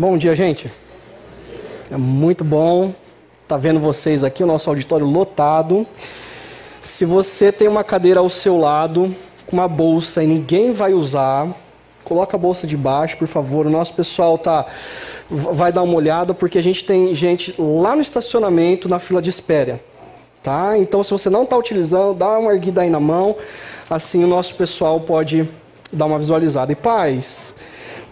Bom dia, gente. É muito bom tá vendo vocês aqui, o nosso auditório lotado. Se você tem uma cadeira ao seu lado com uma bolsa e ninguém vai usar, coloca a bolsa de baixo, por favor. O nosso pessoal tá vai dar uma olhada porque a gente tem gente lá no estacionamento na fila de espera, tá? Então, se você não está utilizando, dá uma erguida aí na mão, assim o nosso pessoal pode dar uma visualizada. E paz.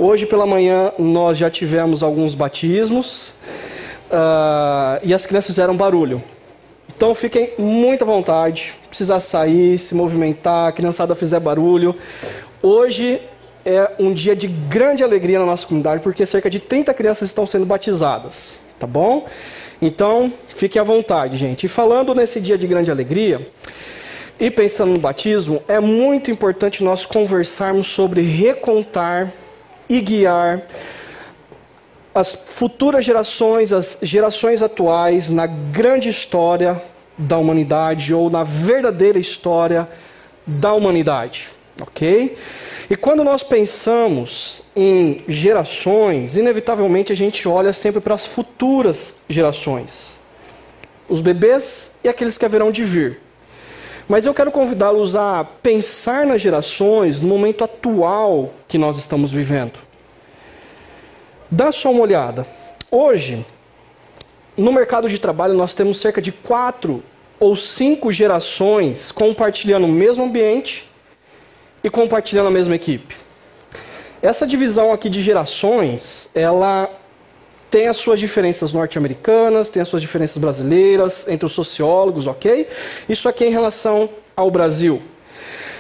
Hoje pela manhã nós já tivemos alguns batismos uh, e as crianças fizeram barulho. Então fiquem muito à vontade, precisar sair, se movimentar, a criançada fizer barulho. Hoje é um dia de grande alegria na nossa comunidade, porque cerca de 30 crianças estão sendo batizadas, tá bom? Então, fiquem à vontade, gente. E falando nesse dia de grande alegria, e pensando no batismo, é muito importante nós conversarmos sobre recontar e guiar as futuras gerações, as gerações atuais, na grande história da humanidade ou na verdadeira história da humanidade, ok? E quando nós pensamos em gerações, inevitavelmente a gente olha sempre para as futuras gerações, os bebês e aqueles que haverão de vir. Mas eu quero convidá-los a pensar nas gerações no momento atual que nós estamos vivendo. Dá só uma olhada. Hoje, no mercado de trabalho, nós temos cerca de quatro ou cinco gerações compartilhando o mesmo ambiente e compartilhando a mesma equipe. Essa divisão aqui de gerações, ela tem as suas diferenças norte-americanas, tem as suas diferenças brasileiras, entre os sociólogos, ok? Isso aqui é em relação ao Brasil.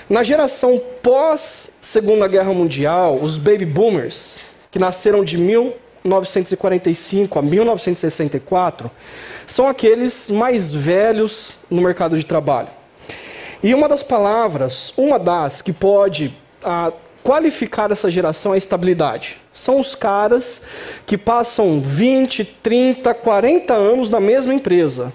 Na geração pós Segunda Guerra Mundial, os baby boomers, que nasceram de 1945 a 1964, são aqueles mais velhos no mercado de trabalho. E uma das palavras, uma das que pode ah, qualificar essa geração é estabilidade. São os caras que passam 20, 30, 40 anos na mesma empresa.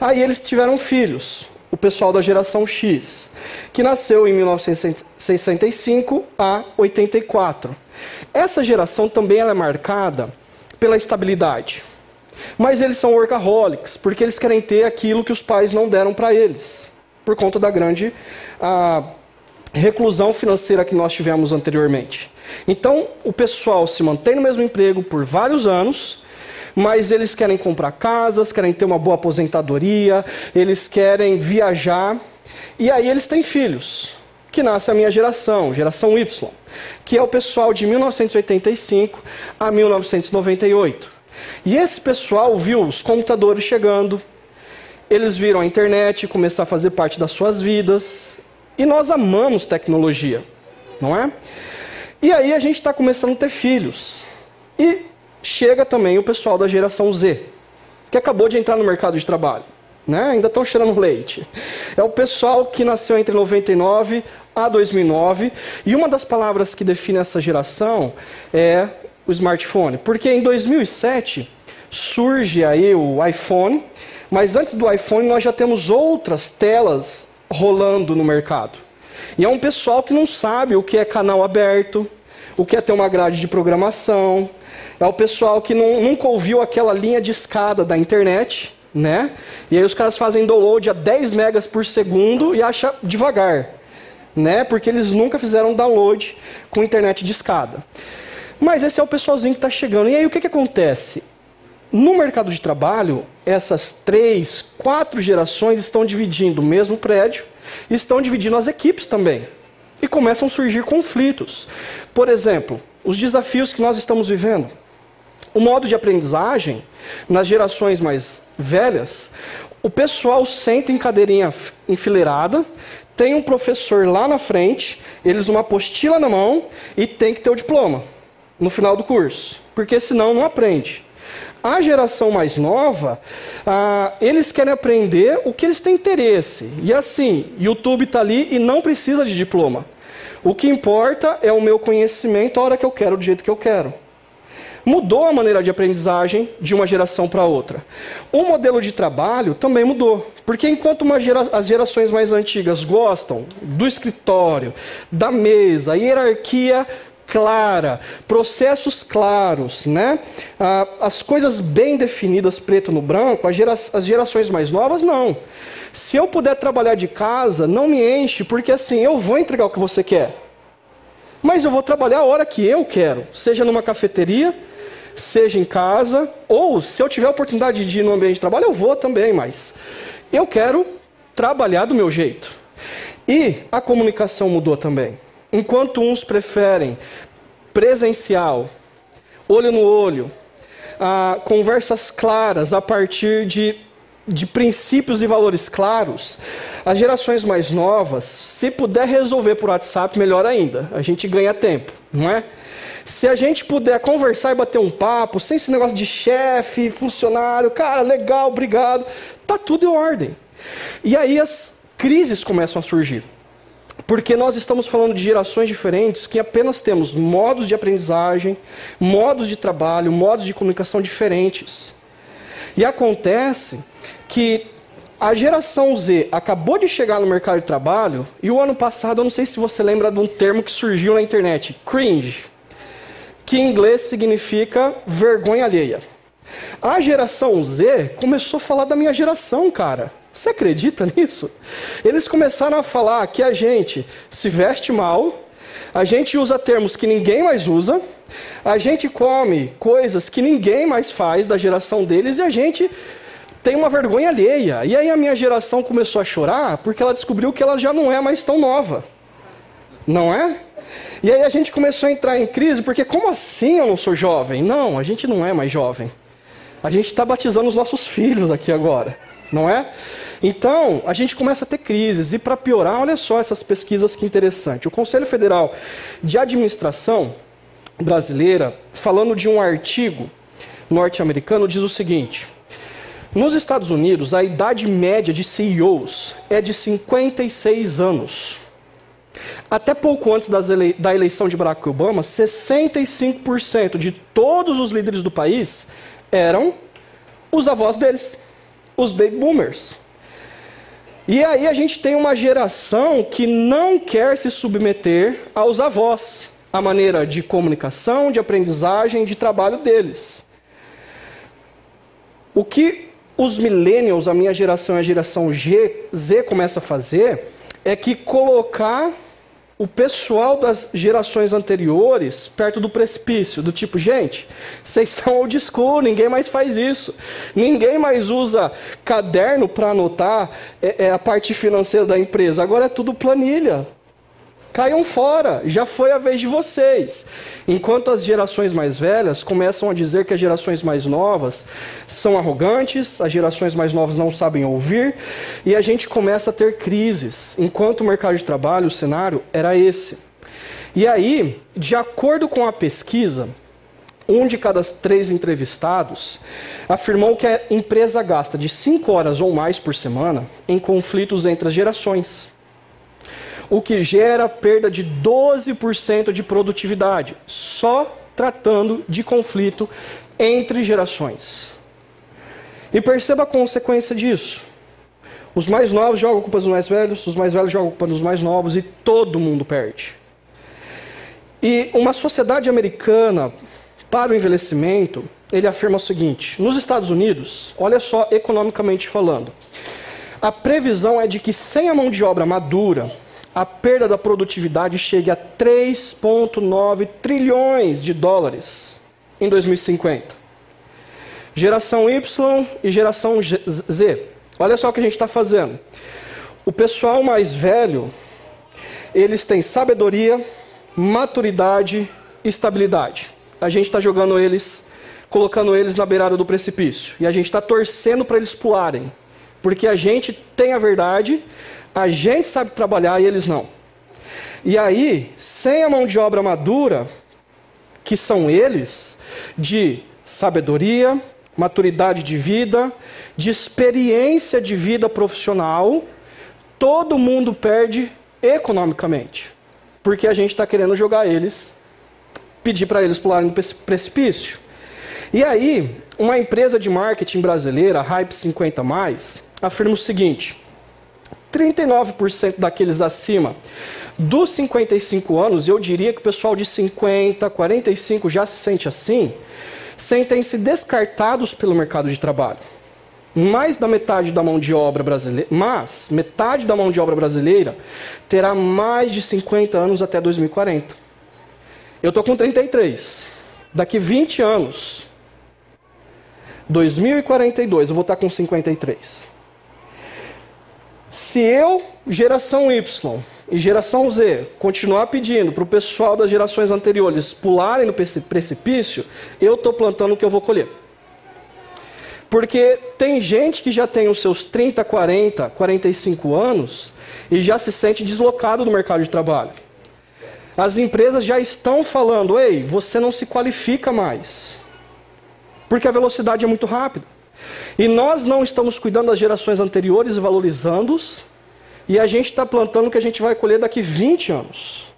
Aí eles tiveram filhos, o pessoal da geração X, que nasceu em 1965 a 84. Essa geração também é marcada pela estabilidade. Mas eles são workaholics, porque eles querem ter aquilo que os pais não deram para eles, por conta da grande ah, reclusão financeira que nós tivemos anteriormente. Então, o pessoal se mantém no mesmo emprego por vários anos, mas eles querem comprar casas, querem ter uma boa aposentadoria, eles querem viajar, e aí eles têm filhos, que nasce a minha geração, geração Y, que é o pessoal de 1985 a 1998. E esse pessoal viu os computadores chegando, eles viram a internet começar a fazer parte das suas vidas, e nós amamos tecnologia, não é? E aí a gente está começando a ter filhos. E chega também o pessoal da geração Z, que acabou de entrar no mercado de trabalho. Né? Ainda estão cheirando leite. É o pessoal que nasceu entre 99 a 2009. E uma das palavras que define essa geração é o smartphone. Porque em 2007 surge aí o iPhone, mas antes do iPhone nós já temos outras telas rolando no mercado. E é um pessoal que não sabe o que é canal aberto, o que é ter uma grade de programação. É o pessoal que não, nunca ouviu aquela linha de escada da internet, né? E aí os caras fazem download a 10 megas por segundo e acha devagar, né? Porque eles nunca fizeram download com internet de escada. Mas esse é o pessoalzinho que está chegando. E aí o que, que acontece? No mercado de trabalho, essas três, quatro gerações estão dividindo o mesmo prédio, estão dividindo as equipes também. E começam a surgir conflitos. Por exemplo, os desafios que nós estamos vivendo. O modo de aprendizagem, nas gerações mais velhas, o pessoal senta em cadeirinha enfileirada, tem um professor lá na frente, eles uma apostila na mão e tem que ter o diploma no final do curso, porque senão não aprende. A geração mais nova, ah, eles querem aprender o que eles têm interesse. E assim, YouTube está ali e não precisa de diploma. O que importa é o meu conhecimento a hora que eu quero, do jeito que eu quero. Mudou a maneira de aprendizagem de uma geração para outra. O modelo de trabalho também mudou. Porque enquanto gera... as gerações mais antigas gostam do escritório, da mesa, hierarquia clara, processos claros, né? Ah, as coisas bem definidas, preto no branco, as, gera as gerações mais novas, não. Se eu puder trabalhar de casa, não me enche, porque assim, eu vou entregar o que você quer. Mas eu vou trabalhar a hora que eu quero, seja numa cafeteria, seja em casa, ou se eu tiver a oportunidade de ir no ambiente de trabalho, eu vou também, mas eu quero trabalhar do meu jeito. E a comunicação mudou também. Enquanto uns preferem presencial, olho no olho, conversas claras a partir de, de princípios e valores claros, as gerações mais novas, se puder resolver por WhatsApp, melhor ainda. A gente ganha tempo, não é? Se a gente puder conversar e bater um papo, sem esse negócio de chefe, funcionário, cara, legal, obrigado, tá tudo em ordem. E aí as crises começam a surgir. Porque nós estamos falando de gerações diferentes que apenas temos modos de aprendizagem, modos de trabalho, modos de comunicação diferentes. E acontece que a geração Z acabou de chegar no mercado de trabalho e o ano passado, eu não sei se você lembra de um termo que surgiu na internet, cringe, que em inglês significa vergonha alheia. A geração Z começou a falar da minha geração, cara. Você acredita nisso? Eles começaram a falar que a gente se veste mal, a gente usa termos que ninguém mais usa, a gente come coisas que ninguém mais faz da geração deles e a gente tem uma vergonha alheia. E aí a minha geração começou a chorar porque ela descobriu que ela já não é mais tão nova. Não é? E aí a gente começou a entrar em crise porque como assim eu não sou jovem? Não, a gente não é mais jovem. A gente está batizando os nossos filhos aqui agora não é? Então, a gente começa a ter crises. E para piorar, olha só essas pesquisas que interessante. O Conselho Federal de Administração brasileira, falando de um artigo norte-americano, diz o seguinte: nos Estados Unidos, a idade média de CEOs é de 56 anos. Até pouco antes da eleição de Barack Obama, 65% de todos os líderes do país eram os avós deles os baby boomers. E aí a gente tem uma geração que não quer se submeter aos avós, a maneira de comunicação, de aprendizagem, de trabalho deles. O que os millennials, a minha geração e a geração G, Z começa a fazer é que colocar o pessoal das gerações anteriores perto do precipício, do tipo, gente, vocês são old school, ninguém mais faz isso. Ninguém mais usa caderno para anotar é, é, a parte financeira da empresa. Agora é tudo planilha. Caiam fora, já foi a vez de vocês. Enquanto as gerações mais velhas começam a dizer que as gerações mais novas são arrogantes, as gerações mais novas não sabem ouvir, e a gente começa a ter crises. Enquanto o mercado de trabalho, o cenário era esse. E aí, de acordo com a pesquisa, um de cada três entrevistados afirmou que a empresa gasta de 5 horas ou mais por semana em conflitos entre as gerações o que gera perda de 12% de produtividade, só tratando de conflito entre gerações. E perceba a consequência disso. Os mais novos jogam culpa dos mais velhos, os mais velhos jogam culpa dos mais novos e todo mundo perde. E uma sociedade americana para o envelhecimento, ele afirma o seguinte: nos Estados Unidos, olha só economicamente falando, a previsão é de que sem a mão de obra madura, a perda da produtividade chegue a 3,9 trilhões de dólares em 2050. Geração Y e geração Z. Olha só o que a gente está fazendo. O pessoal mais velho, eles têm sabedoria, maturidade e estabilidade. A gente está jogando eles, colocando eles na beirada do precipício. E a gente está torcendo para eles pularem. Porque a gente tem a verdade, a gente sabe trabalhar e eles não. E aí, sem a mão de obra madura, que são eles, de sabedoria, maturidade de vida, de experiência de vida profissional, todo mundo perde economicamente. Porque a gente está querendo jogar eles, pedir para eles pularem no precipício. E aí, uma empresa de marketing brasileira, Hype 50, afirma o seguinte: 39% daqueles acima dos 55 anos, eu diria que o pessoal de 50, 45 já se sente assim, sentem-se descartados pelo mercado de trabalho. Mais da metade da mão de obra brasileira, mas metade da mão de obra brasileira terá mais de 50 anos até 2040. Eu estou com 33. Daqui 20 anos, 2042, eu vou estar com 53. Se eu, geração Y e geração Z, continuar pedindo para o pessoal das gerações anteriores pularem no precipício, eu estou plantando o que eu vou colher. Porque tem gente que já tem os seus 30, 40, 45 anos e já se sente deslocado do mercado de trabalho. As empresas já estão falando: ei, você não se qualifica mais. Porque a velocidade é muito rápida. E nós não estamos cuidando das gerações anteriores e valorizando-os, e a gente está plantando o que a gente vai colher daqui 20 anos.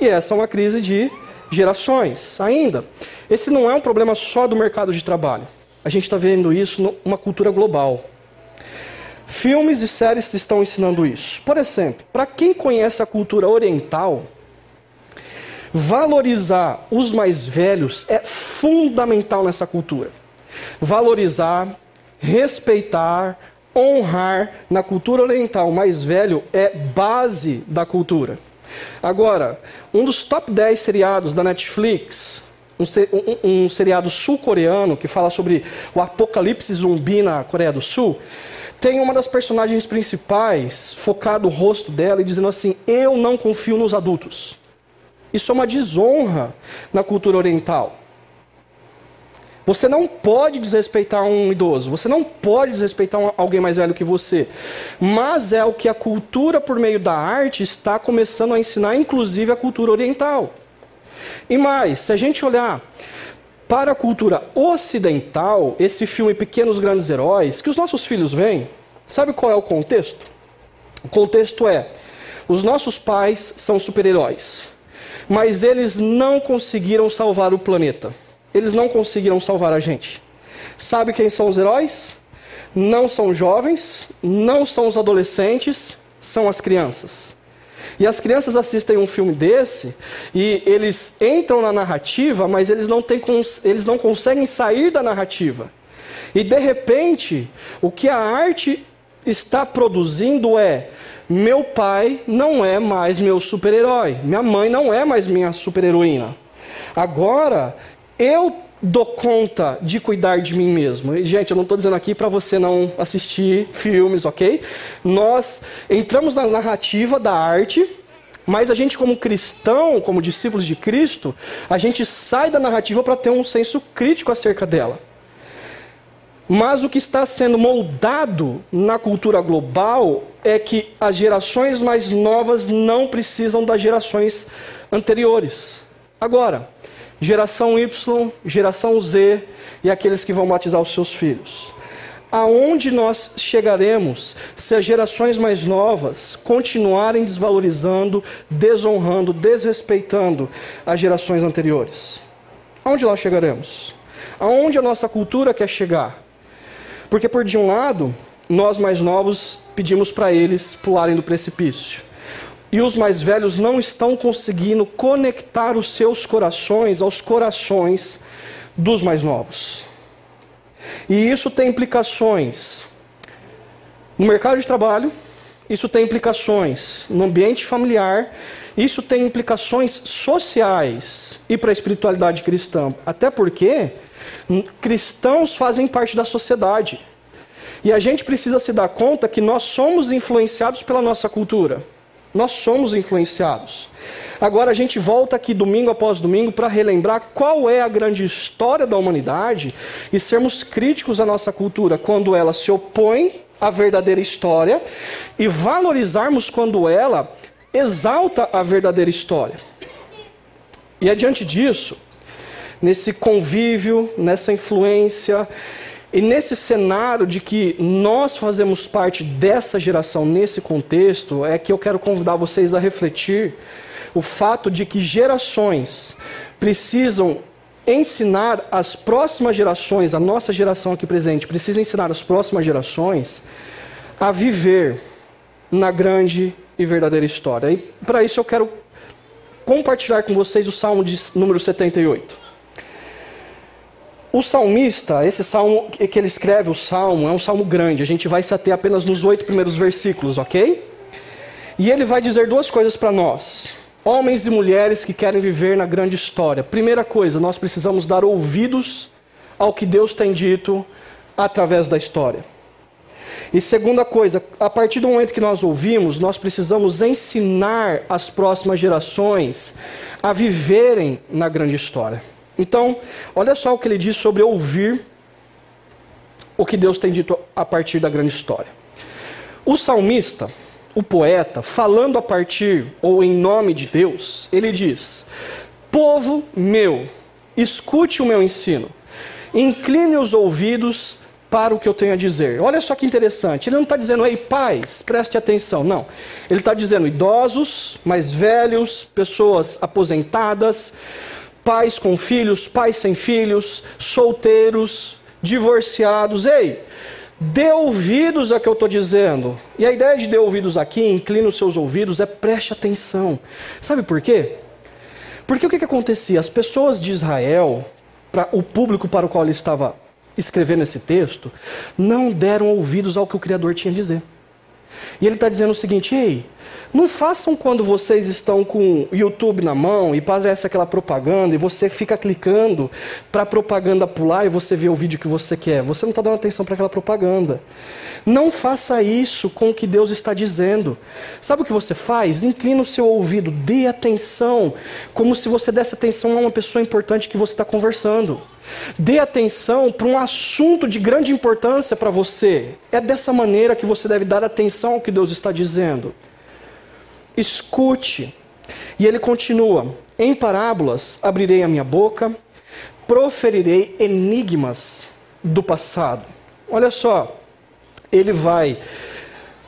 E essa é uma crise de gerações. Ainda, esse não é um problema só do mercado de trabalho. A gente está vendo isso numa cultura global. Filmes e séries estão ensinando isso. Por exemplo, para quem conhece a cultura oriental, valorizar os mais velhos é fundamental nessa cultura. Valorizar, respeitar, honrar na cultura oriental o mais velho é base da cultura. Agora, um dos top 10 seriados da Netflix, um, um, um seriado sul-coreano que fala sobre o apocalipse zumbi na Coreia do Sul, tem uma das personagens principais focado o rosto dela e dizendo assim: Eu não confio nos adultos. Isso é uma desonra na cultura oriental. Você não pode desrespeitar um idoso, você não pode desrespeitar alguém mais velho que você. Mas é o que a cultura, por meio da arte, está começando a ensinar, inclusive a cultura oriental. E mais, se a gente olhar para a cultura ocidental, esse filme Pequenos Grandes Heróis, que os nossos filhos veem, sabe qual é o contexto? O contexto é: os nossos pais são super-heróis, mas eles não conseguiram salvar o planeta eles não conseguiram salvar a gente. Sabe quem são os heróis? Não são jovens, não são os adolescentes, são as crianças. E as crianças assistem um filme desse e eles entram na narrativa, mas eles não, têm, eles não conseguem sair da narrativa. E de repente, o que a arte está produzindo é: meu pai não é mais meu super-herói, minha mãe não é mais minha super-heroína. Agora eu dou conta de cuidar de mim mesmo. E, gente, eu não estou dizendo aqui para você não assistir filmes, ok? Nós entramos na narrativa da arte, mas a gente, como cristão, como discípulos de Cristo, a gente sai da narrativa para ter um senso crítico acerca dela. Mas o que está sendo moldado na cultura global é que as gerações mais novas não precisam das gerações anteriores. Agora, geração Y, geração Z e aqueles que vão batizar os seus filhos. Aonde nós chegaremos se as gerações mais novas continuarem desvalorizando, desonrando, desrespeitando as gerações anteriores? Aonde nós chegaremos? Aonde a nossa cultura quer chegar? Porque, por de um lado, nós mais novos pedimos para eles pularem do precipício e os mais velhos não estão conseguindo conectar os seus corações aos corações dos mais novos. E isso tem implicações no mercado de trabalho, isso tem implicações no ambiente familiar, isso tem implicações sociais e para a espiritualidade cristã. Até porque cristãos fazem parte da sociedade. E a gente precisa se dar conta que nós somos influenciados pela nossa cultura. Nós somos influenciados. Agora a gente volta aqui domingo após domingo para relembrar qual é a grande história da humanidade e sermos críticos à nossa cultura quando ela se opõe à verdadeira história e valorizarmos quando ela exalta a verdadeira história. E adiante disso, nesse convívio, nessa influência, e nesse cenário de que nós fazemos parte dessa geração, nesse contexto, é que eu quero convidar vocês a refletir o fato de que gerações precisam ensinar as próximas gerações, a nossa geração aqui presente, precisa ensinar as próximas gerações a viver na grande e verdadeira história. E para isso eu quero compartilhar com vocês o Salmo de número 78. O salmista, esse salmo que ele escreve, o salmo, é um salmo grande. A gente vai se ater apenas nos oito primeiros versículos, ok? E ele vai dizer duas coisas para nós. Homens e mulheres que querem viver na grande história. Primeira coisa, nós precisamos dar ouvidos ao que Deus tem dito através da história. E segunda coisa, a partir do momento que nós ouvimos, nós precisamos ensinar as próximas gerações a viverem na grande história. Então, olha só o que ele diz sobre ouvir o que Deus tem dito a partir da grande história. O salmista, o poeta, falando a partir ou em nome de Deus, ele diz: Povo meu, escute o meu ensino, incline os ouvidos para o que eu tenho a dizer. Olha só que interessante. Ele não está dizendo, ei, pais, preste atenção. Não. Ele está dizendo idosos, mais velhos, pessoas aposentadas, pais com filhos, pais sem filhos, solteiros, divorciados. Ei, dê ouvidos a que eu estou dizendo. E a ideia de dê ouvidos aqui, inclina os seus ouvidos, é preste atenção. Sabe por quê? Porque o que, que acontecia? As pessoas de Israel, o público para o qual ele estava escrevendo esse texto, não deram ouvidos ao que o Criador tinha a dizer. E ele está dizendo o seguinte: ei, não façam quando vocês estão com o YouTube na mão e aparece aquela propaganda e você fica clicando para a propaganda pular e você vê o vídeo que você quer. Você não está dando atenção para aquela propaganda. Não faça isso com o que Deus está dizendo. Sabe o que você faz? Inclina o seu ouvido, dê atenção, como se você desse atenção a uma pessoa importante que você está conversando. Dê atenção para um assunto de grande importância para você. É dessa maneira que você deve dar atenção ao que Deus está dizendo escute. E ele continua: Em parábolas abrirei a minha boca, proferirei enigmas do passado. Olha só, ele vai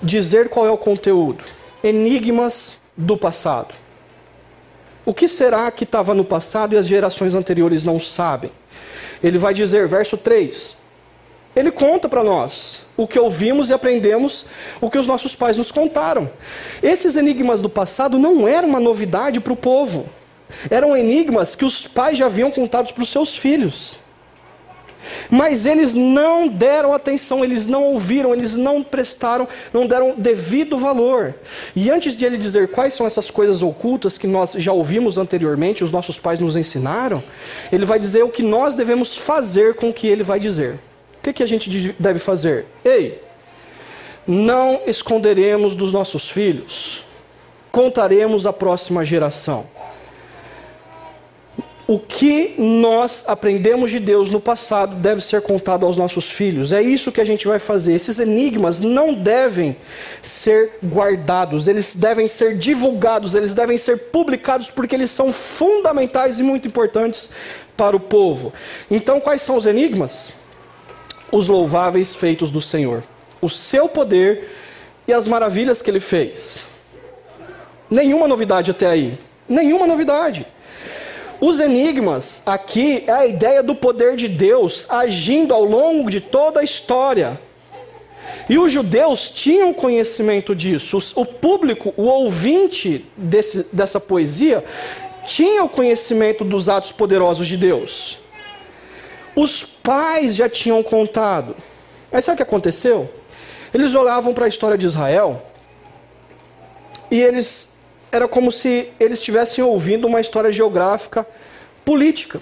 dizer qual é o conteúdo: enigmas do passado. O que será que estava no passado e as gerações anteriores não sabem? Ele vai dizer, verso 3: ele conta para nós o que ouvimos e aprendemos, o que os nossos pais nos contaram. Esses enigmas do passado não eram uma novidade para o povo. Eram enigmas que os pais já haviam contado para os seus filhos. Mas eles não deram atenção, eles não ouviram, eles não prestaram, não deram devido valor. E antes de ele dizer quais são essas coisas ocultas que nós já ouvimos anteriormente, os nossos pais nos ensinaram, ele vai dizer o que nós devemos fazer com o que ele vai dizer que, que a gente deve fazer? Ei, não esconderemos dos nossos filhos, contaremos à próxima geração. O que nós aprendemos de Deus no passado deve ser contado aos nossos filhos. É isso que a gente vai fazer. Esses enigmas não devem ser guardados, eles devem ser divulgados, eles devem ser publicados porque eles são fundamentais e muito importantes para o povo. Então, quais são os enigmas? Os louváveis feitos do Senhor, o seu poder e as maravilhas que ele fez. Nenhuma novidade até aí. Nenhuma novidade. Os enigmas aqui é a ideia do poder de Deus agindo ao longo de toda a história. E os judeus tinham conhecimento disso. O público, o ouvinte desse, dessa poesia, tinha o conhecimento dos atos poderosos de Deus. Os pais já tinham contado. Mas sabe o que aconteceu? Eles olhavam para a história de Israel e eles era como se eles estivessem ouvindo uma história geográfica política.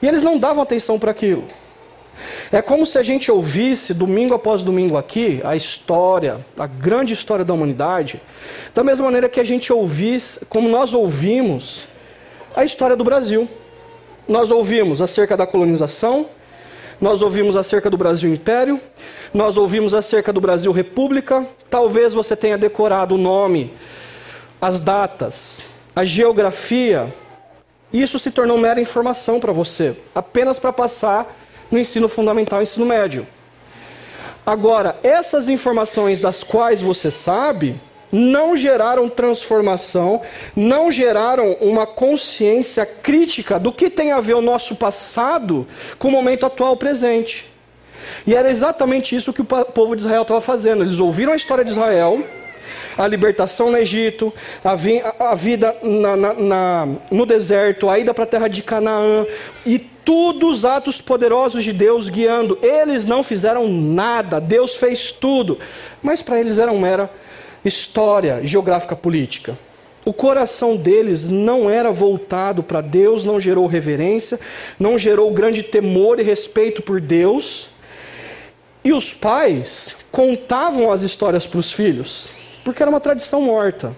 E eles não davam atenção para aquilo. É como se a gente ouvisse domingo após domingo aqui a história, a grande história da humanidade, da mesma maneira que a gente ouvisse, como nós ouvimos a história do Brasil. Nós ouvimos acerca da colonização, nós ouvimos acerca do Brasil Império, nós ouvimos acerca do Brasil República. Talvez você tenha decorado o nome, as datas, a geografia. Isso se tornou mera informação para você, apenas para passar no ensino fundamental ensino médio. Agora, essas informações das quais você sabe, não geraram transformação, não geraram uma consciência crítica do que tem a ver o nosso passado com o momento atual presente. E era exatamente isso que o povo de Israel estava fazendo. Eles ouviram a história de Israel, a libertação no Egito, a, vi, a, vida na, na, na, no deserto, a ida para a terra de Canaã e todos os atos poderosos de Deus guiando. Eles não fizeram nada, Deus fez tudo, mas para eles era uma mera história geográfica política. O coração deles não era voltado para Deus, não gerou reverência, não gerou grande temor e respeito por Deus. E os pais contavam as histórias para os filhos, porque era uma tradição morta.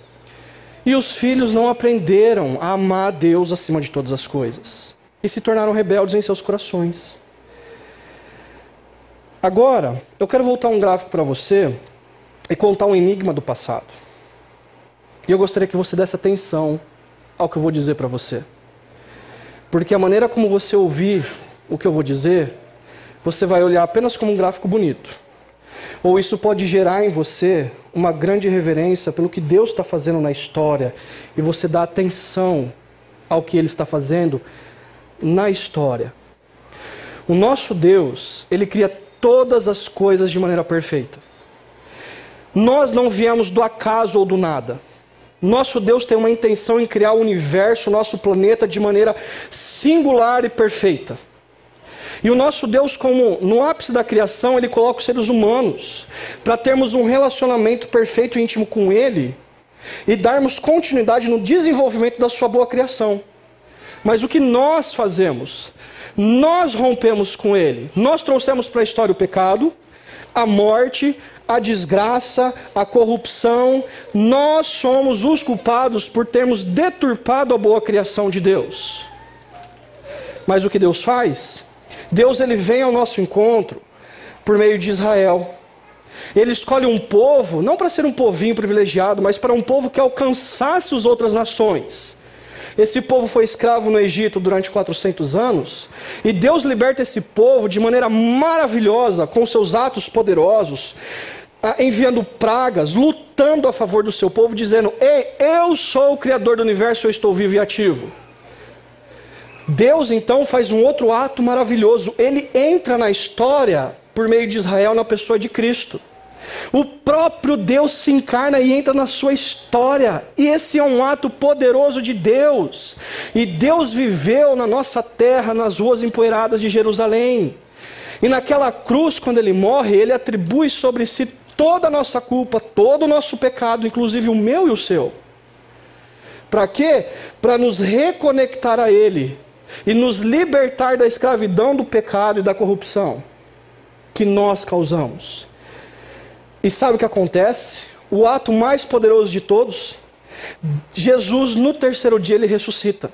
E os filhos não aprenderam a amar Deus acima de todas as coisas. E se tornaram rebeldes em seus corações. Agora, eu quero voltar um gráfico para você e contar um enigma do passado. E eu gostaria que você desse atenção ao que eu vou dizer para você. Porque a maneira como você ouvir o que eu vou dizer, você vai olhar apenas como um gráfico bonito. Ou isso pode gerar em você uma grande reverência pelo que Deus está fazendo na história e você dá atenção ao que Ele está fazendo na história. O nosso Deus, Ele cria todas as coisas de maneira perfeita. Nós não viemos do acaso ou do nada. Nosso Deus tem uma intenção em criar o universo, o nosso planeta, de maneira singular e perfeita. E o nosso Deus, como no ápice da criação, ele coloca os seres humanos para termos um relacionamento perfeito e íntimo com Ele e darmos continuidade no desenvolvimento da sua boa criação. Mas o que nós fazemos? Nós rompemos com Ele. Nós trouxemos para a história o pecado, a morte, a desgraça, a corrupção. Nós somos os culpados por termos deturpado a boa criação de Deus. Mas o que Deus faz? Deus ele vem ao nosso encontro por meio de Israel. Ele escolhe um povo, não para ser um povinho privilegiado, mas para um povo que alcançasse as outras nações. Esse povo foi escravo no Egito durante 400 anos, e Deus liberta esse povo de maneira maravilhosa, com seus atos poderosos, enviando pragas, lutando a favor do seu povo, dizendo: Ei, eu sou o Criador do universo, eu estou vivo e ativo. Deus então faz um outro ato maravilhoso. Ele entra na história por meio de Israel na pessoa de Cristo. O próprio Deus se encarna e entra na sua história. E esse é um ato poderoso de Deus. E Deus viveu na nossa terra, nas ruas empoeiradas de Jerusalém. E naquela cruz, quando ele morre, ele atribui sobre si toda a nossa culpa, todo o nosso pecado, inclusive o meu e o seu. Para quê? Para nos reconectar a Ele e nos libertar da escravidão do pecado e da corrupção que nós causamos. E sabe o que acontece? O ato mais poderoso de todos, Jesus no terceiro dia ele ressuscita.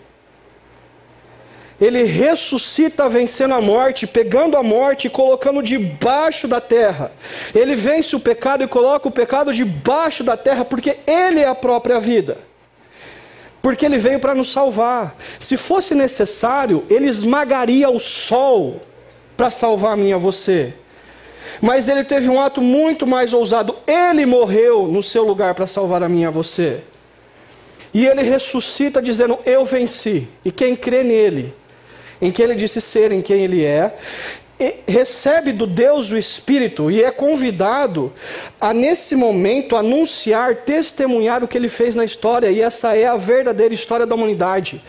Ele ressuscita vencendo a morte, pegando a morte e colocando debaixo da terra. Ele vence o pecado e coloca o pecado debaixo da terra, porque ele é a própria vida porque ele veio para nos salvar. Se fosse necessário, ele esmagaria o sol para salvar a mim e a você. Mas ele teve um ato muito mais ousado. Ele morreu no seu lugar para salvar a mim e a você. E ele ressuscita dizendo: Eu venci. E quem crê nele, em quem ele disse ser, em quem ele é, recebe do Deus o Espírito e é convidado a, nesse momento, anunciar, testemunhar o que ele fez na história, e essa é a verdadeira história da humanidade,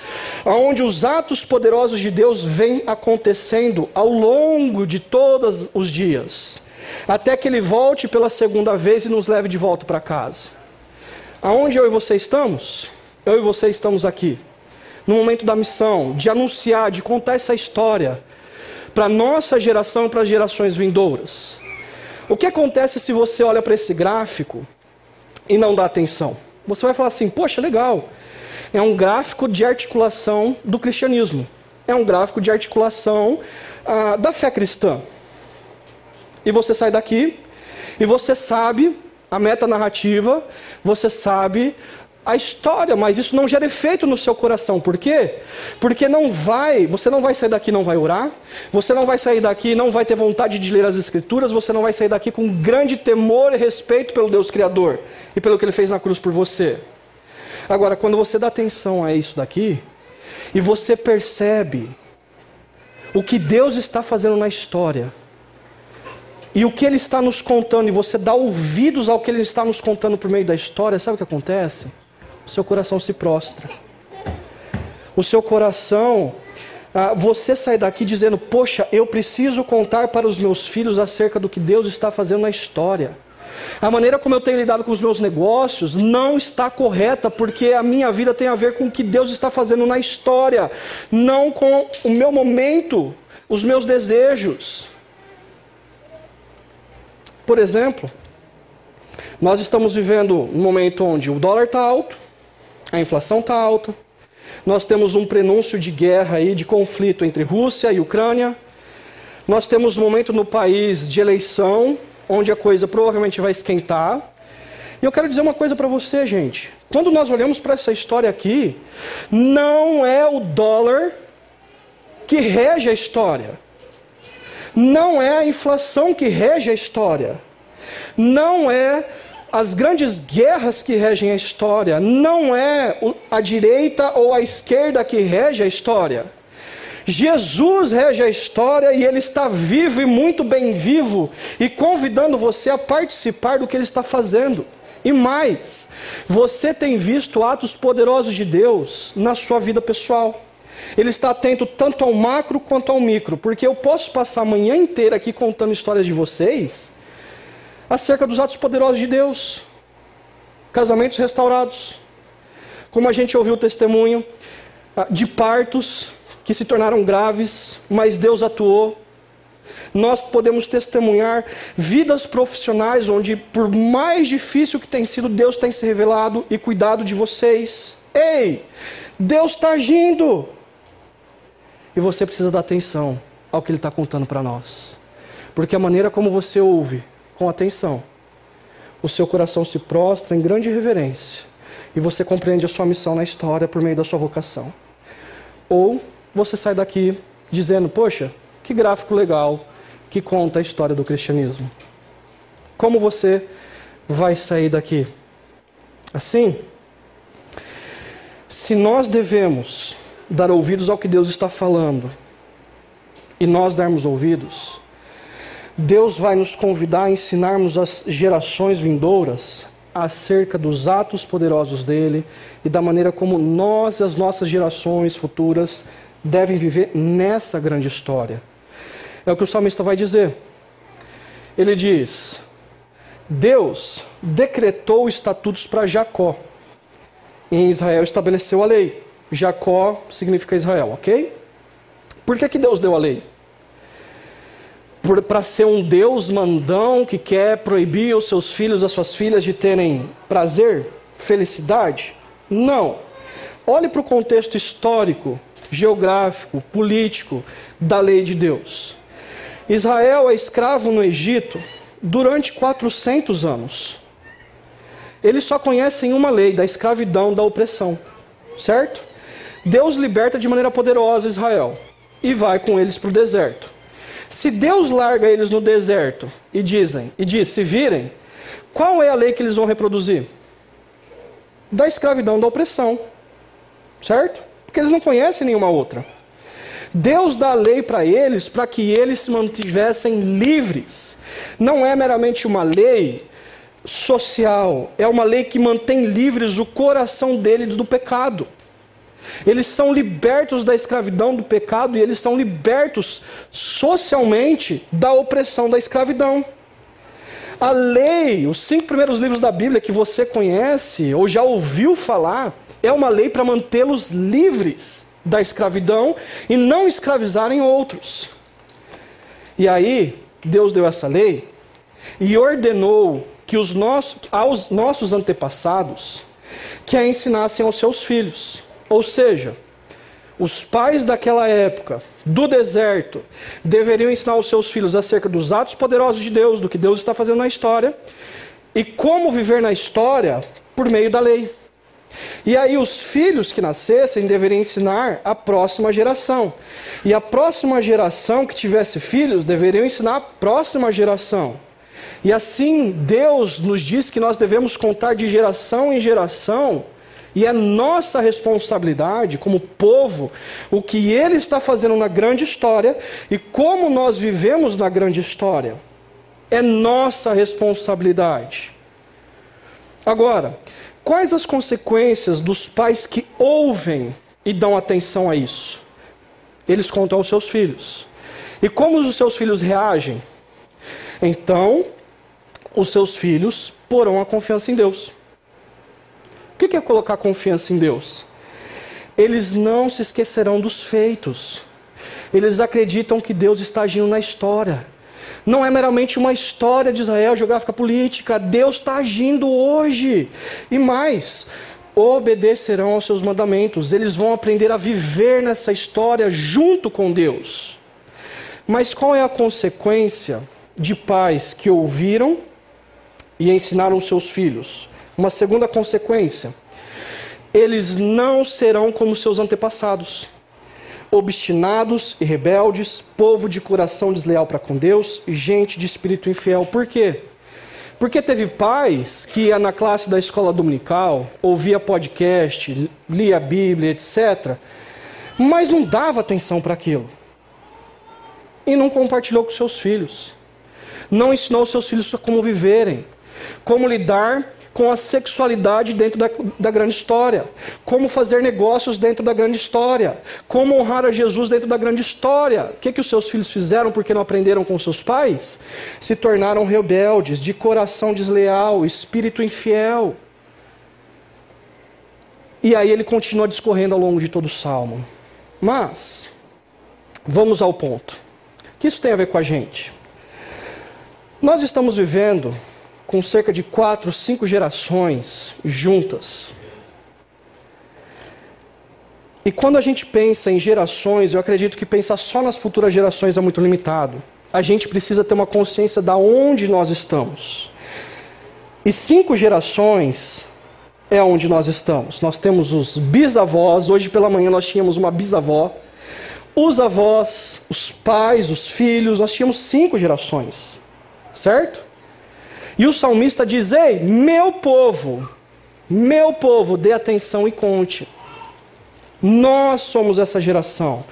onde os atos poderosos de Deus vêm acontecendo ao longo de todos os dias, até que ele volte pela segunda vez e nos leve de volta para casa. Aonde eu e você estamos? Eu e você estamos aqui, no momento da missão, de anunciar, de contar essa história para nossa geração e para as gerações vindouras. O que acontece se você olha para esse gráfico e não dá atenção? Você vai falar assim: poxa, legal. É um gráfico de articulação do cristianismo. É um gráfico de articulação ah, da fé cristã. E você sai daqui e você sabe a meta narrativa, você sabe a história, mas isso não gera efeito no seu coração. Por quê? Porque não vai, você não vai sair daqui não vai orar, você não vai sair daqui não vai ter vontade de ler as escrituras, você não vai sair daqui com grande temor e respeito pelo Deus criador e pelo que ele fez na cruz por você. Agora, quando você dá atenção a isso daqui e você percebe o que Deus está fazendo na história, e o que ele está nos contando, e você dá ouvidos ao que ele está nos contando por meio da história, sabe o que acontece? O seu coração se prostra. O seu coração, ah, você sai daqui dizendo: Poxa, eu preciso contar para os meus filhos acerca do que Deus está fazendo na história. A maneira como eu tenho lidado com os meus negócios não está correta, porque a minha vida tem a ver com o que Deus está fazendo na história, não com o meu momento, os meus desejos. Por exemplo, nós estamos vivendo um momento onde o dólar está alto, a inflação está alta, nós temos um prenúncio de guerra e de conflito entre Rússia e Ucrânia, nós temos um momento no país de eleição, onde a coisa provavelmente vai esquentar. E eu quero dizer uma coisa para você, gente. Quando nós olhamos para essa história aqui, não é o dólar que rege a história. Não é a inflação que rege a história. Não é as grandes guerras que regem a história. Não é a direita ou a esquerda que rege a história. Jesus rege a história e ele está vivo e muito bem vivo e convidando você a participar do que ele está fazendo. E mais, você tem visto atos poderosos de Deus na sua vida pessoal. Ele está atento tanto ao macro quanto ao micro, porque eu posso passar a manhã inteira aqui contando histórias de vocês acerca dos atos poderosos de Deus. Casamentos restaurados. Como a gente ouviu o testemunho ah, de partos que se tornaram graves, mas Deus atuou. Nós podemos testemunhar vidas profissionais onde, por mais difícil que tem sido, Deus tem se revelado e cuidado de vocês. Ei, Deus está agindo! E você precisa dar atenção ao que Ele está contando para nós. Porque a maneira como você ouve com atenção, o seu coração se prostra em grande reverência e você compreende a sua missão na história por meio da sua vocação. Ou você sai daqui dizendo: Poxa, que gráfico legal que conta a história do cristianismo. Como você vai sair daqui? Assim, se nós devemos dar ouvidos ao que Deus está falando e nós darmos ouvidos, Deus vai nos convidar a ensinarmos as gerações vindouras acerca dos atos poderosos dele e da maneira como nós e as nossas gerações futuras devem viver nessa grande história. É o que o salmista vai dizer. Ele diz: Deus decretou estatutos para Jacó. Em Israel estabeleceu a lei. Jacó significa Israel, ok? Por que, que Deus deu a lei? Para ser um Deus mandão que quer proibir os seus filhos, as suas filhas de terem prazer, felicidade? Não. Olhe para o contexto histórico, geográfico, político da lei de Deus. Israel é escravo no Egito durante 400 anos. Eles só conhecem uma lei da escravidão, da opressão, certo? Deus liberta de maneira poderosa Israel e vai com eles para o deserto. Se Deus larga eles no deserto e dizem e diz, se virem, qual é a lei que eles vão reproduzir? Da escravidão, da opressão, certo? Porque eles não conhecem nenhuma outra. Deus dá a lei para eles para que eles se mantivessem livres. Não é meramente uma lei social, é uma lei que mantém livres o coração deles do pecado. Eles são libertos da escravidão do pecado e eles são libertos socialmente da opressão da escravidão. A lei, os cinco primeiros livros da Bíblia que você conhece ou já ouviu falar, é uma lei para mantê-los livres da escravidão e não escravizarem outros. E aí, Deus deu essa lei e ordenou que os nossos, aos nossos antepassados que a ensinassem aos seus filhos. Ou seja, os pais daquela época, do deserto, deveriam ensinar aos seus filhos acerca dos atos poderosos de Deus, do que Deus está fazendo na história, e como viver na história por meio da lei. E aí os filhos que nascessem deveriam ensinar a próxima geração. E a próxima geração que tivesse filhos deveriam ensinar a próxima geração. E assim Deus nos diz que nós devemos contar de geração em geração e é nossa responsabilidade, como povo, o que Ele está fazendo na grande história e como nós vivemos na grande história. É nossa responsabilidade. Agora, quais as consequências dos pais que ouvem e dão atenção a isso? Eles contam aos seus filhos. E como os seus filhos reagem? Então, os seus filhos porão a confiança em Deus. O que é colocar confiança em Deus? Eles não se esquecerão dos feitos. Eles acreditam que Deus está agindo na história. Não é meramente uma história de Israel, geográfica política. Deus está agindo hoje. E mais, obedecerão aos seus mandamentos. Eles vão aprender a viver nessa história junto com Deus. Mas qual é a consequência de pais que ouviram e ensinaram seus filhos? Uma segunda consequência: eles não serão como seus antepassados, obstinados e rebeldes, povo de coração desleal para com Deus, gente de espírito infiel. Por quê? Porque teve pais que ia na classe da escola dominical, ouvia podcast, lia a Bíblia, etc., mas não dava atenção para aquilo. E não compartilhou com seus filhos. Não ensinou seus filhos como viverem, como lidar com a sexualidade dentro da, da, grande história, como fazer negócios dentro da grande história, como honrar a Jesus dentro da grande história. O que, que os seus filhos fizeram porque não aprenderam com seus pais? Se tornaram rebeldes, de coração desleal, espírito infiel. E aí ele continua discorrendo ao longo de todo o salmo. Mas, vamos ao ponto. O que isso tem a ver com a gente? Nós estamos vivendo com cerca de quatro, cinco gerações juntas. E quando a gente pensa em gerações, eu acredito que pensar só nas futuras gerações é muito limitado. A gente precisa ter uma consciência da onde nós estamos. E cinco gerações é onde nós estamos. Nós temos os bisavós, hoje pela manhã nós tínhamos uma bisavó, os avós, os pais, os filhos, nós tínhamos cinco gerações. Certo? E o salmista diz: Ei, meu povo, meu povo, dê atenção e conte. Nós somos essa geração.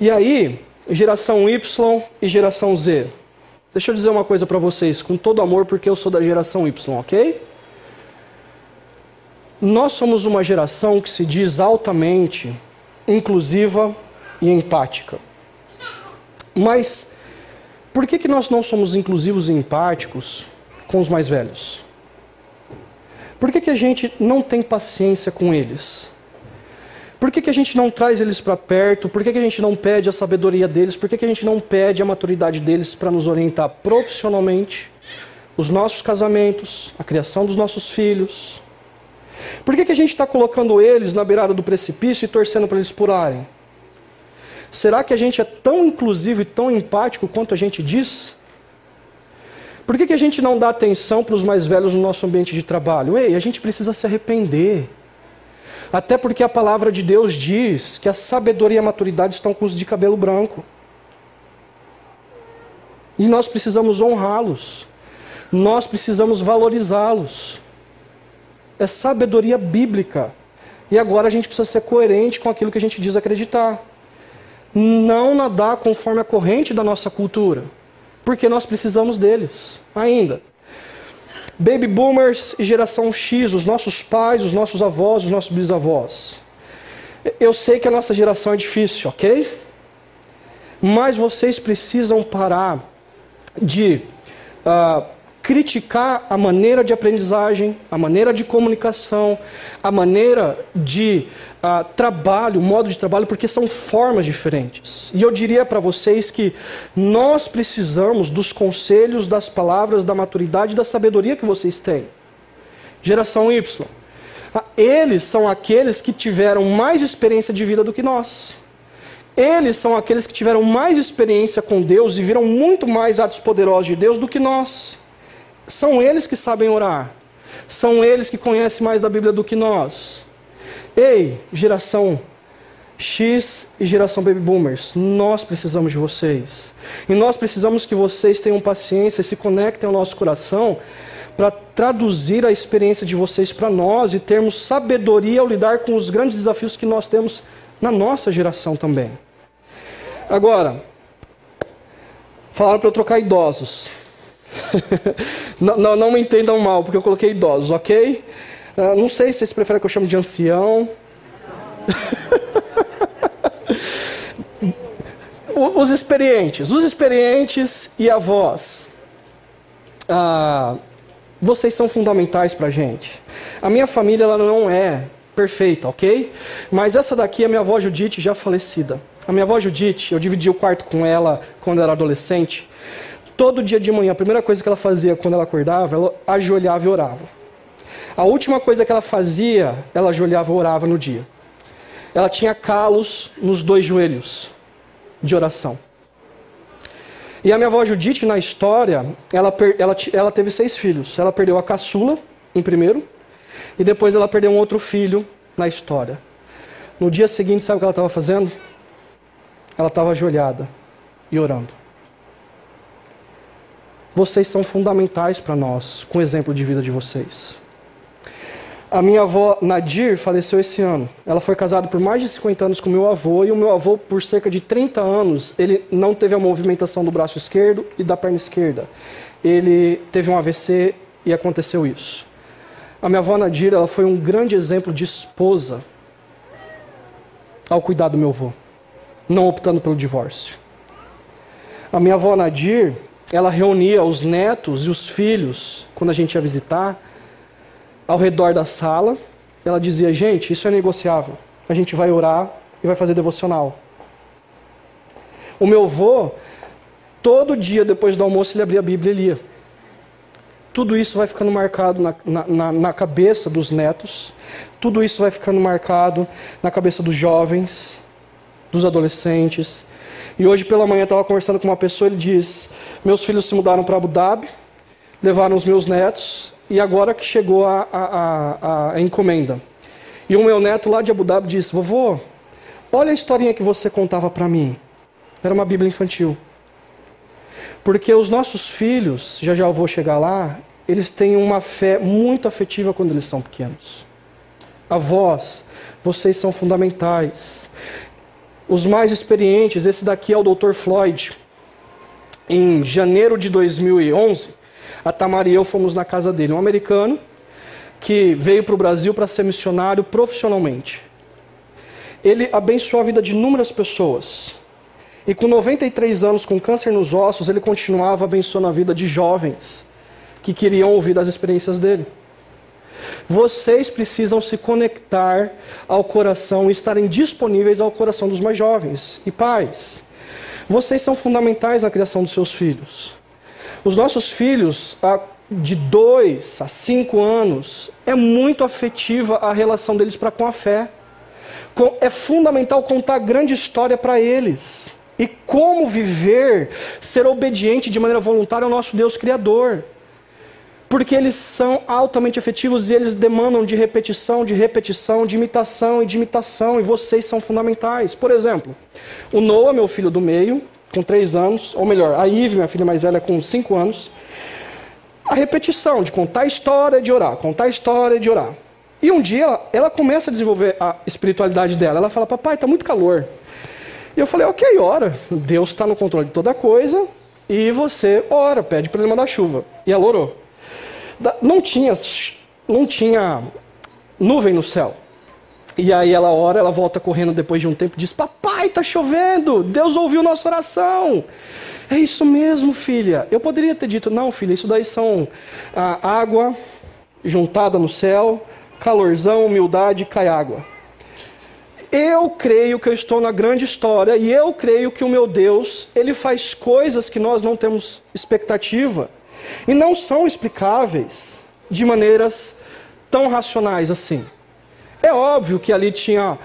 E aí, geração Y e geração Z. Deixa eu dizer uma coisa para vocês, com todo amor, porque eu sou da geração Y, ok? Nós somos uma geração que se diz altamente inclusiva e empática. Mas por que, que nós não somos inclusivos e empáticos com os mais velhos? Por que, que a gente não tem paciência com eles? Por que, que a gente não traz eles para perto? Por que, que a gente não pede a sabedoria deles? Por que, que a gente não pede a maturidade deles para nos orientar profissionalmente? Os nossos casamentos, a criação dos nossos filhos. Por que, que a gente está colocando eles na beirada do precipício e torcendo para eles purarem? Será que a gente é tão inclusivo e tão empático quanto a gente diz? Por que, que a gente não dá atenção para os mais velhos no nosso ambiente de trabalho? Ei, a gente precisa se arrepender. Até porque a palavra de Deus diz que a sabedoria e a maturidade estão com os de cabelo branco. E nós precisamos honrá-los. Nós precisamos valorizá-los. É sabedoria bíblica. E agora a gente precisa ser coerente com aquilo que a gente diz acreditar não nadar conforme a corrente da nossa cultura, porque nós precisamos deles ainda. Baby boomers e geração X, os nossos pais, os nossos avós, os nossos bisavós. Eu sei que a nossa geração é difícil, ok? Mas vocês precisam parar de uh, criticar a maneira de aprendizagem, a maneira de comunicação, a maneira de uh, trabalho, o modo de trabalho, porque são formas diferentes. E eu diria para vocês que nós precisamos dos conselhos, das palavras, da maturidade da sabedoria que vocês têm. Geração Y. Uh, eles são aqueles que tiveram mais experiência de vida do que nós. Eles são aqueles que tiveram mais experiência com Deus e viram muito mais atos poderosos de Deus do que nós. São eles que sabem orar. São eles que conhecem mais da Bíblia do que nós. Ei, geração X e geração Baby Boomers, nós precisamos de vocês. E nós precisamos que vocês tenham paciência e se conectem ao nosso coração para traduzir a experiência de vocês para nós e termos sabedoria ao lidar com os grandes desafios que nós temos na nossa geração também. Agora, Falaram para eu trocar idosos. não, não, não, me entendam mal, porque eu coloquei idosos, ok? Uh, não sei se vocês preferem que eu chame de ancião. os experientes, os experientes e avós. Ah, vocês são fundamentais para gente. A minha família ela não é perfeita, ok? Mas essa daqui é a minha avó Judite, já falecida. A minha avó Judite, eu dividi o quarto com ela quando era adolescente. Todo dia de manhã, a primeira coisa que ela fazia quando ela acordava, ela ajoelhava e orava. A última coisa que ela fazia, ela ajoelhava e orava no dia. Ela tinha calos nos dois joelhos de oração. E a minha avó Judite, na história, ela, ela, ela teve seis filhos. Ela perdeu a caçula, em primeiro, e depois ela perdeu um outro filho na história. No dia seguinte, sabe o que ela estava fazendo? Ela estava ajoelhada e orando. Vocês são fundamentais para nós, com o exemplo de vida de vocês. A minha avó Nadir faleceu esse ano. Ela foi casada por mais de 50 anos com meu avô e o meu avô, por cerca de 30 anos, ele não teve a movimentação do braço esquerdo e da perna esquerda. Ele teve um AVC e aconteceu isso. A minha avó Nadir, ela foi um grande exemplo de esposa ao cuidar do meu avô, não optando pelo divórcio. A minha avó Nadir, ela reunia os netos e os filhos quando a gente ia visitar ao redor da sala. Ela dizia: Gente, isso é negociável. A gente vai orar e vai fazer devocional. O meu avô, todo dia depois do almoço, ele abria a Bíblia e lia. Tudo isso vai ficando marcado na, na, na cabeça dos netos, tudo isso vai ficando marcado na cabeça dos jovens, dos adolescentes. E hoje pela manhã estava conversando com uma pessoa, ele diz: Meus filhos se mudaram para Abu Dhabi, levaram os meus netos, e agora que chegou a, a, a, a encomenda. E o meu neto lá de Abu Dhabi disse: Vovô, olha a historinha que você contava para mim. Era uma Bíblia infantil. Porque os nossos filhos, já já eu vou chegar lá, eles têm uma fé muito afetiva quando eles são pequenos. Avós, vocês são fundamentais. Os mais experientes, esse daqui é o Dr. Floyd. Em janeiro de 2011, a Tamara e eu fomos na casa dele, um americano que veio para o Brasil para ser missionário profissionalmente. Ele abençoou a vida de inúmeras pessoas. E com 93 anos, com câncer nos ossos, ele continuava abençoando a vida de jovens que queriam ouvir das experiências dele. Vocês precisam se conectar ao coração e estarem disponíveis ao coração dos mais jovens. E pais, vocês são fundamentais na criação dos seus filhos. Os nossos filhos, de 2 a 5 anos, é muito afetiva a relação deles para com a fé. É fundamental contar grande história para eles. E como viver, ser obediente de maneira voluntária ao nosso Deus Criador. Porque eles são altamente afetivos e eles demandam de repetição, de repetição, de imitação e de imitação, e vocês são fundamentais. Por exemplo, o Noah, meu filho do meio, com três anos, ou melhor, a Ive, minha filha mais velha, com cinco anos, a repetição de contar história de orar, contar história de orar. E um dia ela, ela começa a desenvolver a espiritualidade dela. Ela fala, papai, está muito calor. E eu falei, ok, ora. Deus está no controle de toda coisa e você ora, pede para ele mandar chuva. E ela orou. Não tinha, não tinha nuvem no céu. E aí ela ora, ela volta correndo depois de um tempo e diz: Papai, está chovendo, Deus ouviu nossa oração. É isso mesmo, filha. Eu poderia ter dito: Não, filha, isso daí são a água juntada no céu, calorzão, humildade, cai água. Eu creio que eu estou na grande história e eu creio que o meu Deus, ele faz coisas que nós não temos expectativa e não são explicáveis de maneiras tão racionais assim. É óbvio que ali tinha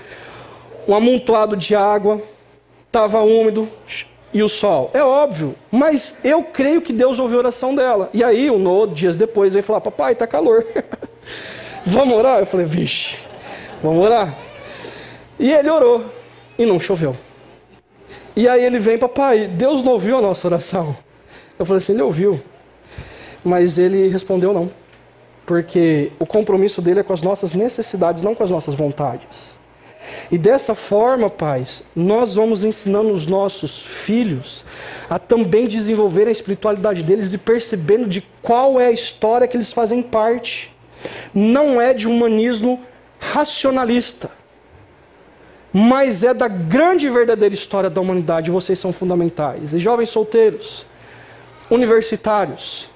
um amontoado de água, estava úmido e o sol. É óbvio, mas eu creio que Deus ouviu a oração dela. E aí, um no, dias depois, veio falar: Papai, está calor. vamos orar? Eu falei: Vixe, vamos orar. E ele orou e não choveu. E aí ele vem: Papai, Deus não ouviu a nossa oração. Eu falei assim: Ele ouviu, mas ele respondeu não porque o compromisso dele é com as nossas necessidades, não com as nossas vontades. E dessa forma, pais, nós vamos ensinando os nossos filhos a também desenvolver a espiritualidade deles e percebendo de qual é a história que eles fazem parte. Não é de humanismo racionalista, mas é da grande e verdadeira história da humanidade. Vocês são fundamentais. E jovens solteiros, universitários,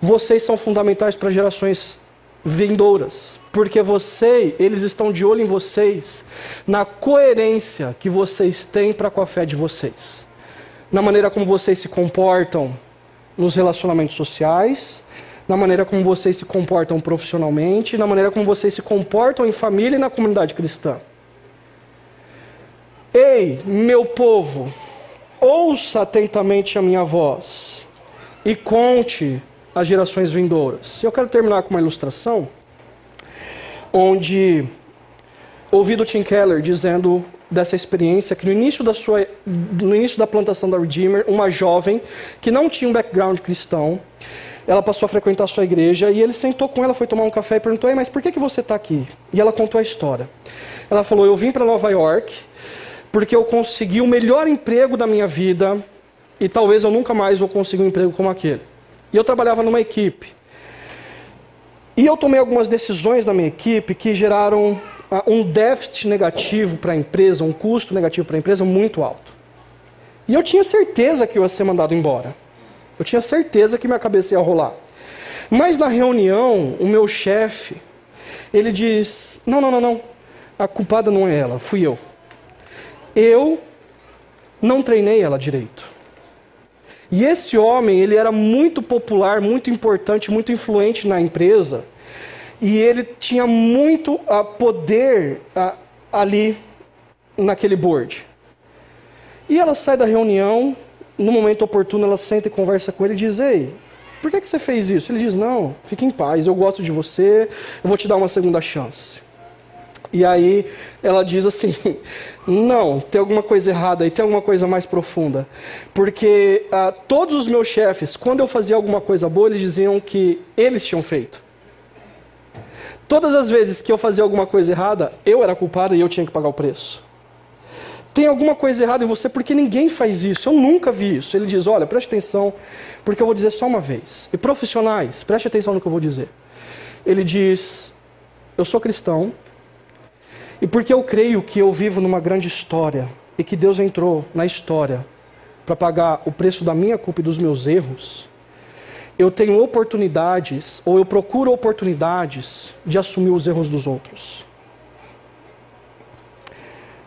vocês são fundamentais para gerações vindouras, porque você, eles estão de olho em vocês, na coerência que vocês têm para com a fé de vocês, na maneira como vocês se comportam nos relacionamentos sociais, na maneira como vocês se comportam profissionalmente, na maneira como vocês se comportam em família e na comunidade cristã. Ei, meu povo, ouça atentamente a minha voz e conte as gerações vindouras. Eu quero terminar com uma ilustração onde ouvi do Tim Keller dizendo dessa experiência que no início da sua no início da plantação da Redeemer, uma jovem que não tinha um background cristão, ela passou a frequentar a sua igreja e ele sentou com ela, foi tomar um café e perguntou: "Mas por que que você está aqui?" E ela contou a história. Ela falou: "Eu vim para Nova York porque eu consegui o melhor emprego da minha vida e talvez eu nunca mais vou conseguir um emprego como aquele." E eu trabalhava numa equipe. E eu tomei algumas decisões na minha equipe que geraram uh, um déficit negativo para a empresa, um custo negativo para a empresa muito alto. E eu tinha certeza que eu ia ser mandado embora. Eu tinha certeza que minha cabeça ia rolar. Mas na reunião, o meu chefe, ele diz: Não, não, não, não. A culpada não é ela, fui eu. Eu não treinei ela direito. E esse homem, ele era muito popular, muito importante, muito influente na empresa. E ele tinha muito uh, poder uh, ali naquele board. E ela sai da reunião, no momento oportuno ela senta e conversa com ele e diz: Ei, por que, que você fez isso? Ele diz: Não, fique em paz, eu gosto de você, eu vou te dar uma segunda chance. E aí ela diz assim: não, tem alguma coisa errada e tem alguma coisa mais profunda. Porque ah, todos os meus chefes, quando eu fazia alguma coisa boa, eles diziam que eles tinham feito. Todas as vezes que eu fazia alguma coisa errada, eu era culpada e eu tinha que pagar o preço. Tem alguma coisa errada em você porque ninguém faz isso. Eu nunca vi isso. Ele diz: olha, preste atenção, porque eu vou dizer só uma vez. E profissionais, preste atenção no que eu vou dizer. Ele diz: eu sou cristão, e porque eu creio que eu vivo numa grande história e que Deus entrou na história para pagar o preço da minha culpa e dos meus erros, eu tenho oportunidades, ou eu procuro oportunidades de assumir os erros dos outros.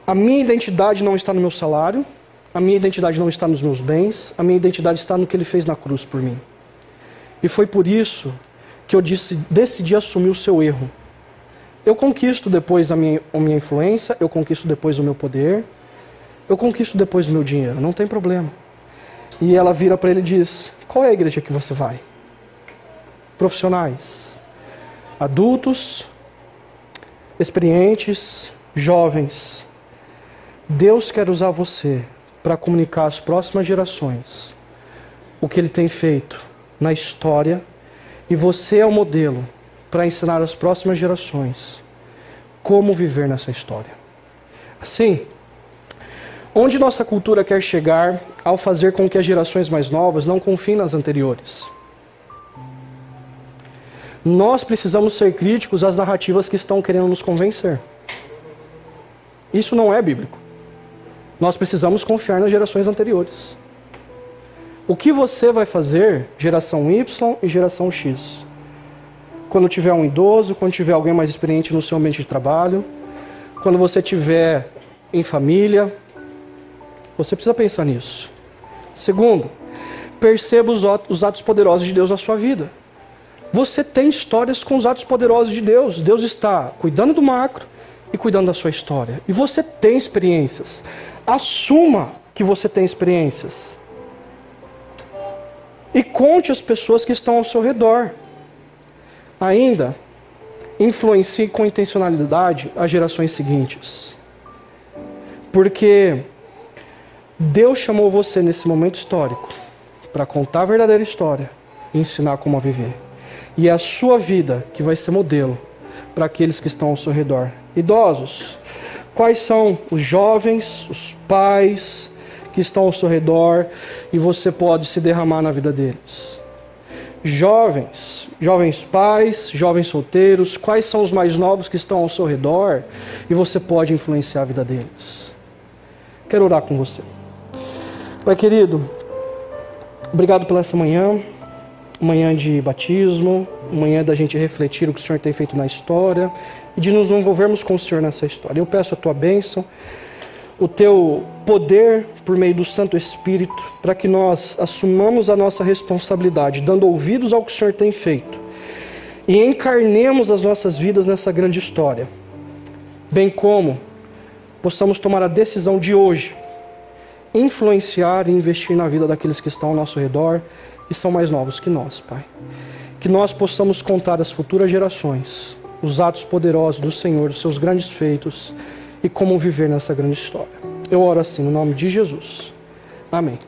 A minha identidade não está no meu salário, a minha identidade não está nos meus bens, a minha identidade está no que ele fez na cruz por mim. E foi por isso que eu disse, decidi assumir o seu erro eu conquisto depois a minha, a minha influência, eu conquisto depois o meu poder, eu conquisto depois o meu dinheiro, não tem problema. E ela vira para ele e diz: Qual é a igreja que você vai? Profissionais, adultos, experientes, jovens. Deus quer usar você para comunicar às próximas gerações o que ele tem feito na história e você é o modelo para ensinar às próximas gerações como viver nessa história. Assim, onde nossa cultura quer chegar ao fazer com que as gerações mais novas não confiem nas anteriores? Nós precisamos ser críticos às narrativas que estão querendo nos convencer. Isso não é bíblico. Nós precisamos confiar nas gerações anteriores. O que você vai fazer, geração Y e geração X? Quando tiver um idoso, quando tiver alguém mais experiente no seu ambiente de trabalho, quando você tiver em família. Você precisa pensar nisso. Segundo, perceba os atos poderosos de Deus na sua vida. Você tem histórias com os atos poderosos de Deus. Deus está cuidando do macro e cuidando da sua história. E você tem experiências. Assuma que você tem experiências. E conte às pessoas que estão ao seu redor. Ainda, influencie com intencionalidade as gerações seguintes. Porque Deus chamou você nesse momento histórico para contar a verdadeira história e ensinar como a viver. E é a sua vida que vai ser modelo para aqueles que estão ao seu redor. Idosos, Quais são os jovens, os pais que estão ao seu redor e você pode se derramar na vida deles? Jovens, jovens pais, jovens solteiros, quais são os mais novos que estão ao seu redor e você pode influenciar a vida deles? Quero orar com você. Pai querido, obrigado pela essa manhã, manhã de batismo, manhã da gente refletir o que o Senhor tem feito na história e de nos envolvermos com o Senhor nessa história. Eu peço a tua bênção, o teu poder por meio do Santo Espírito, para que nós assumamos a nossa responsabilidade, dando ouvidos ao que o Senhor tem feito e encarnemos as nossas vidas nessa grande história, bem como possamos tomar a decisão de hoje influenciar e investir na vida daqueles que estão ao nosso redor e são mais novos que nós, Pai. Que nós possamos contar às futuras gerações os atos poderosos do Senhor, os seus grandes feitos e como viver nessa grande história. Eu oro assim no nome de Jesus. Amém.